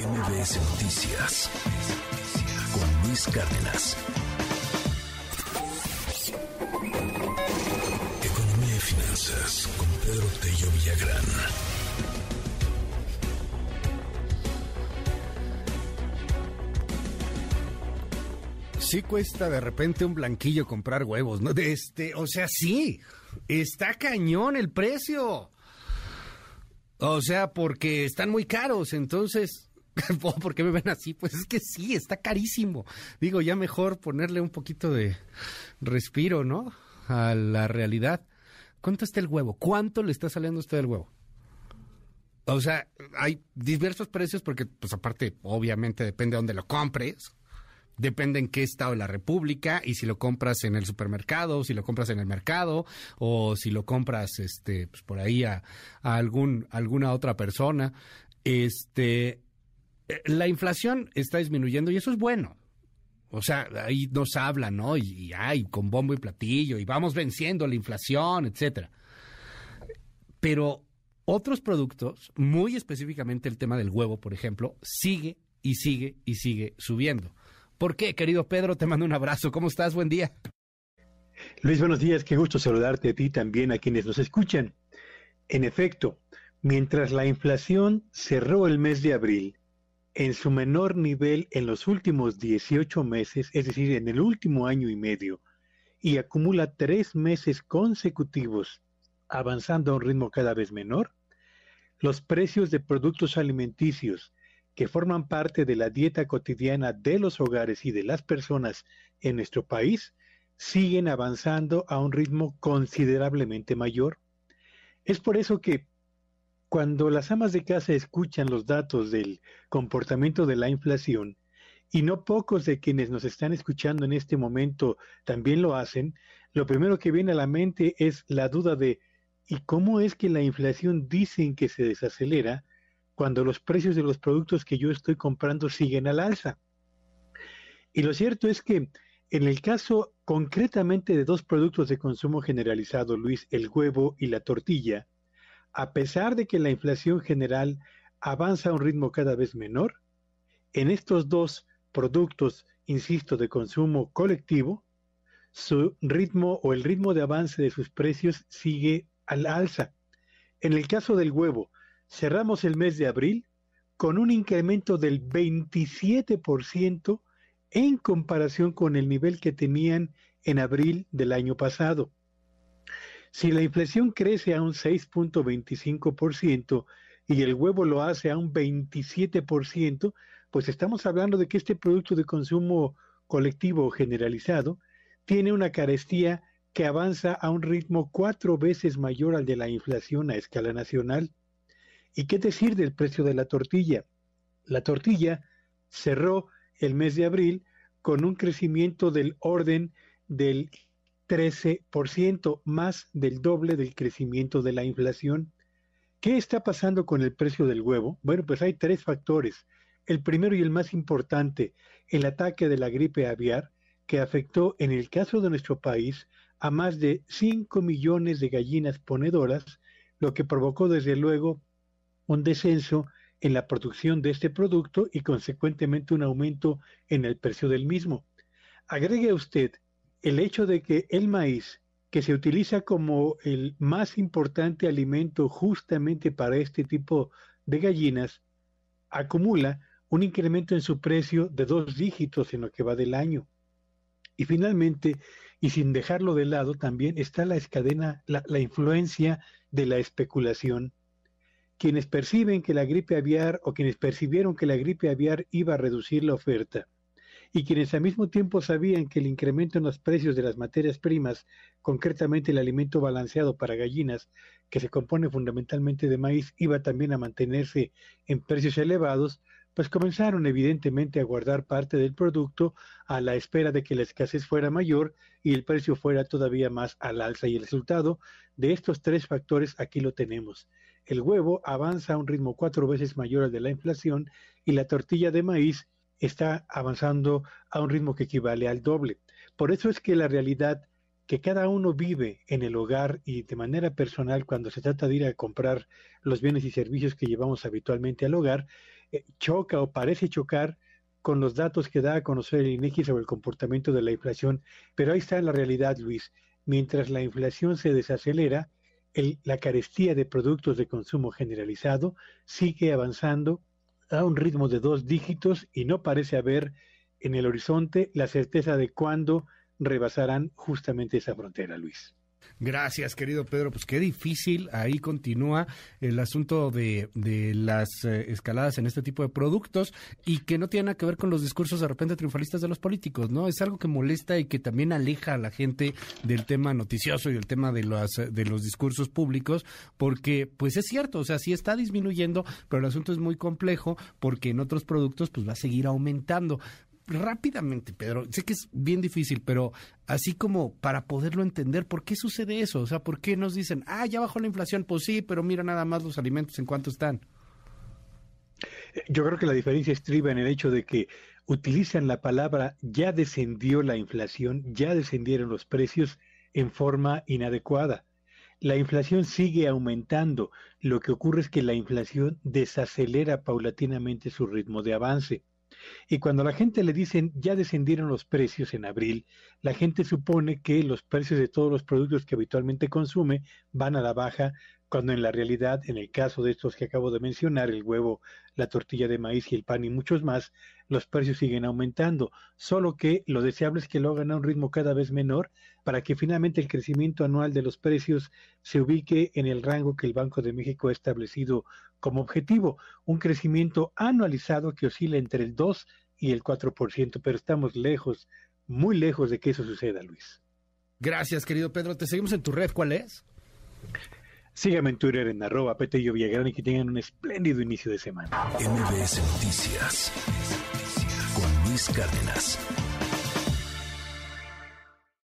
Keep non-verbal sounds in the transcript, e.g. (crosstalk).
MBS Noticias con Luis Cárdenas. Economía y finanzas con Pedro Tello Villagrán. Sí cuesta de repente un blanquillo comprar huevos, ¿no? Este, o sea, sí, está cañón el precio. O sea, porque están muy caros, entonces, (laughs) ¿por qué me ven así? Pues es que sí, está carísimo. Digo, ya mejor ponerle un poquito de respiro, ¿no? A la realidad. ¿Cuánto está el huevo? ¿Cuánto le está saliendo a usted el huevo? O sea, hay diversos precios porque, pues aparte, obviamente depende de dónde lo compres depende en qué estado de la República y si lo compras en el supermercado, si lo compras en el mercado o si lo compras este pues por ahí a, algún alguna otra persona. Este la inflación está disminuyendo y eso es bueno. O sea, ahí nos hablan, ¿no? Y, hay con bombo y platillo y vamos venciendo la inflación, etcétera. Pero otros productos, muy específicamente el tema del huevo, por ejemplo, sigue y sigue y sigue subiendo. ¿Por qué, querido Pedro? Te mando un abrazo. ¿Cómo estás? Buen día. Luis, buenos días. Qué gusto saludarte a ti también, a quienes nos escuchan. En efecto, mientras la inflación cerró el mes de abril en su menor nivel en los últimos 18 meses, es decir, en el último año y medio, y acumula tres meses consecutivos avanzando a un ritmo cada vez menor, los precios de productos alimenticios que forman parte de la dieta cotidiana de los hogares y de las personas en nuestro país siguen avanzando a un ritmo considerablemente mayor. Es por eso que cuando las amas de casa escuchan los datos del comportamiento de la inflación, y no pocos de quienes nos están escuchando en este momento también lo hacen, lo primero que viene a la mente es la duda de ¿y cómo es que la inflación dicen que se desacelera cuando los precios de los productos que yo estoy comprando siguen al alza. Y lo cierto es que en el caso concretamente de dos productos de consumo generalizado, Luis, el huevo y la tortilla, a pesar de que la inflación general avanza a un ritmo cada vez menor, en estos dos productos, insisto, de consumo colectivo, su ritmo o el ritmo de avance de sus precios sigue al alza. En el caso del huevo, cerramos el mes de abril con un incremento del 27% en comparación con el nivel que tenían en abril del año pasado. Si la inflación crece a un 6.25% y el huevo lo hace a un 27%, pues estamos hablando de que este producto de consumo colectivo generalizado tiene una carestía que avanza a un ritmo cuatro veces mayor al de la inflación a escala nacional. ¿Y qué decir del precio de la tortilla? La tortilla cerró el mes de abril con un crecimiento del orden del 13%, más del doble del crecimiento de la inflación. ¿Qué está pasando con el precio del huevo? Bueno, pues hay tres factores. El primero y el más importante, el ataque de la gripe aviar, que afectó en el caso de nuestro país a más de 5 millones de gallinas ponedoras, lo que provocó desde luego un descenso en la producción de este producto y consecuentemente un aumento en el precio del mismo. Agregue usted el hecho de que el maíz, que se utiliza como el más importante alimento justamente para este tipo de gallinas, acumula un incremento en su precio de dos dígitos en lo que va del año. Y finalmente, y sin dejarlo de lado, también está la escadena, la, la influencia de la especulación quienes perciben que la gripe aviar o quienes percibieron que la gripe aviar iba a reducir la oferta y quienes al mismo tiempo sabían que el incremento en los precios de las materias primas, concretamente el alimento balanceado para gallinas, que se compone fundamentalmente de maíz, iba también a mantenerse en precios elevados, pues comenzaron evidentemente a guardar parte del producto a la espera de que la escasez fuera mayor y el precio fuera todavía más al alza. Y el resultado de estos tres factores aquí lo tenemos el huevo avanza a un ritmo cuatro veces mayor al de la inflación y la tortilla de maíz está avanzando a un ritmo que equivale al doble. Por eso es que la realidad que cada uno vive en el hogar y de manera personal cuando se trata de ir a comprar los bienes y servicios que llevamos habitualmente al hogar, eh, choca o parece chocar con los datos que da a conocer el INEGI sobre el comportamiento de la inflación, pero ahí está la realidad, Luis. Mientras la inflación se desacelera, la carestía de productos de consumo generalizado sigue avanzando a un ritmo de dos dígitos y no parece haber en el horizonte la certeza de cuándo rebasarán justamente esa frontera, Luis. Gracias, querido Pedro. Pues qué difícil. Ahí continúa el asunto de, de las eh, escaladas en este tipo de productos y que no tiene nada que ver con los discursos de repente triunfalistas de los políticos, ¿no? Es algo que molesta y que también aleja a la gente del tema noticioso y del tema de los, de los discursos públicos, porque pues es cierto, o sea, sí está disminuyendo, pero el asunto es muy complejo porque en otros productos pues va a seguir aumentando rápidamente, Pedro, sé que es bien difícil, pero así como para poderlo entender, ¿por qué sucede eso? O sea, ¿por qué nos dicen, ah, ya bajó la inflación? Pues sí, pero mira nada más los alimentos en cuánto están. Yo creo que la diferencia estriba en el hecho de que utilizan la palabra ya descendió la inflación, ya descendieron los precios en forma inadecuada. La inflación sigue aumentando. Lo que ocurre es que la inflación desacelera paulatinamente su ritmo de avance. Y cuando la gente le dicen ya descendieron los precios en abril, la gente supone que los precios de todos los productos que habitualmente consume van a la baja, cuando en la realidad, en el caso de estos que acabo de mencionar, el huevo, la tortilla de maíz y el pan y muchos más, los precios siguen aumentando, solo que lo deseable es que lo hagan a un ritmo cada vez menor para que finalmente el crecimiento anual de los precios se ubique en el rango que el Banco de México ha establecido como objetivo, un crecimiento anualizado que oscila entre el 2 y el 4%, pero estamos lejos, muy lejos de que eso suceda, Luis. Gracias, querido Pedro. Te seguimos en tu red. ¿Cuál es? Síganme en Twitter en arroba Petello Villagrán y que tengan un espléndido inicio de semana. MBS Noticias con Luis Cárdenas.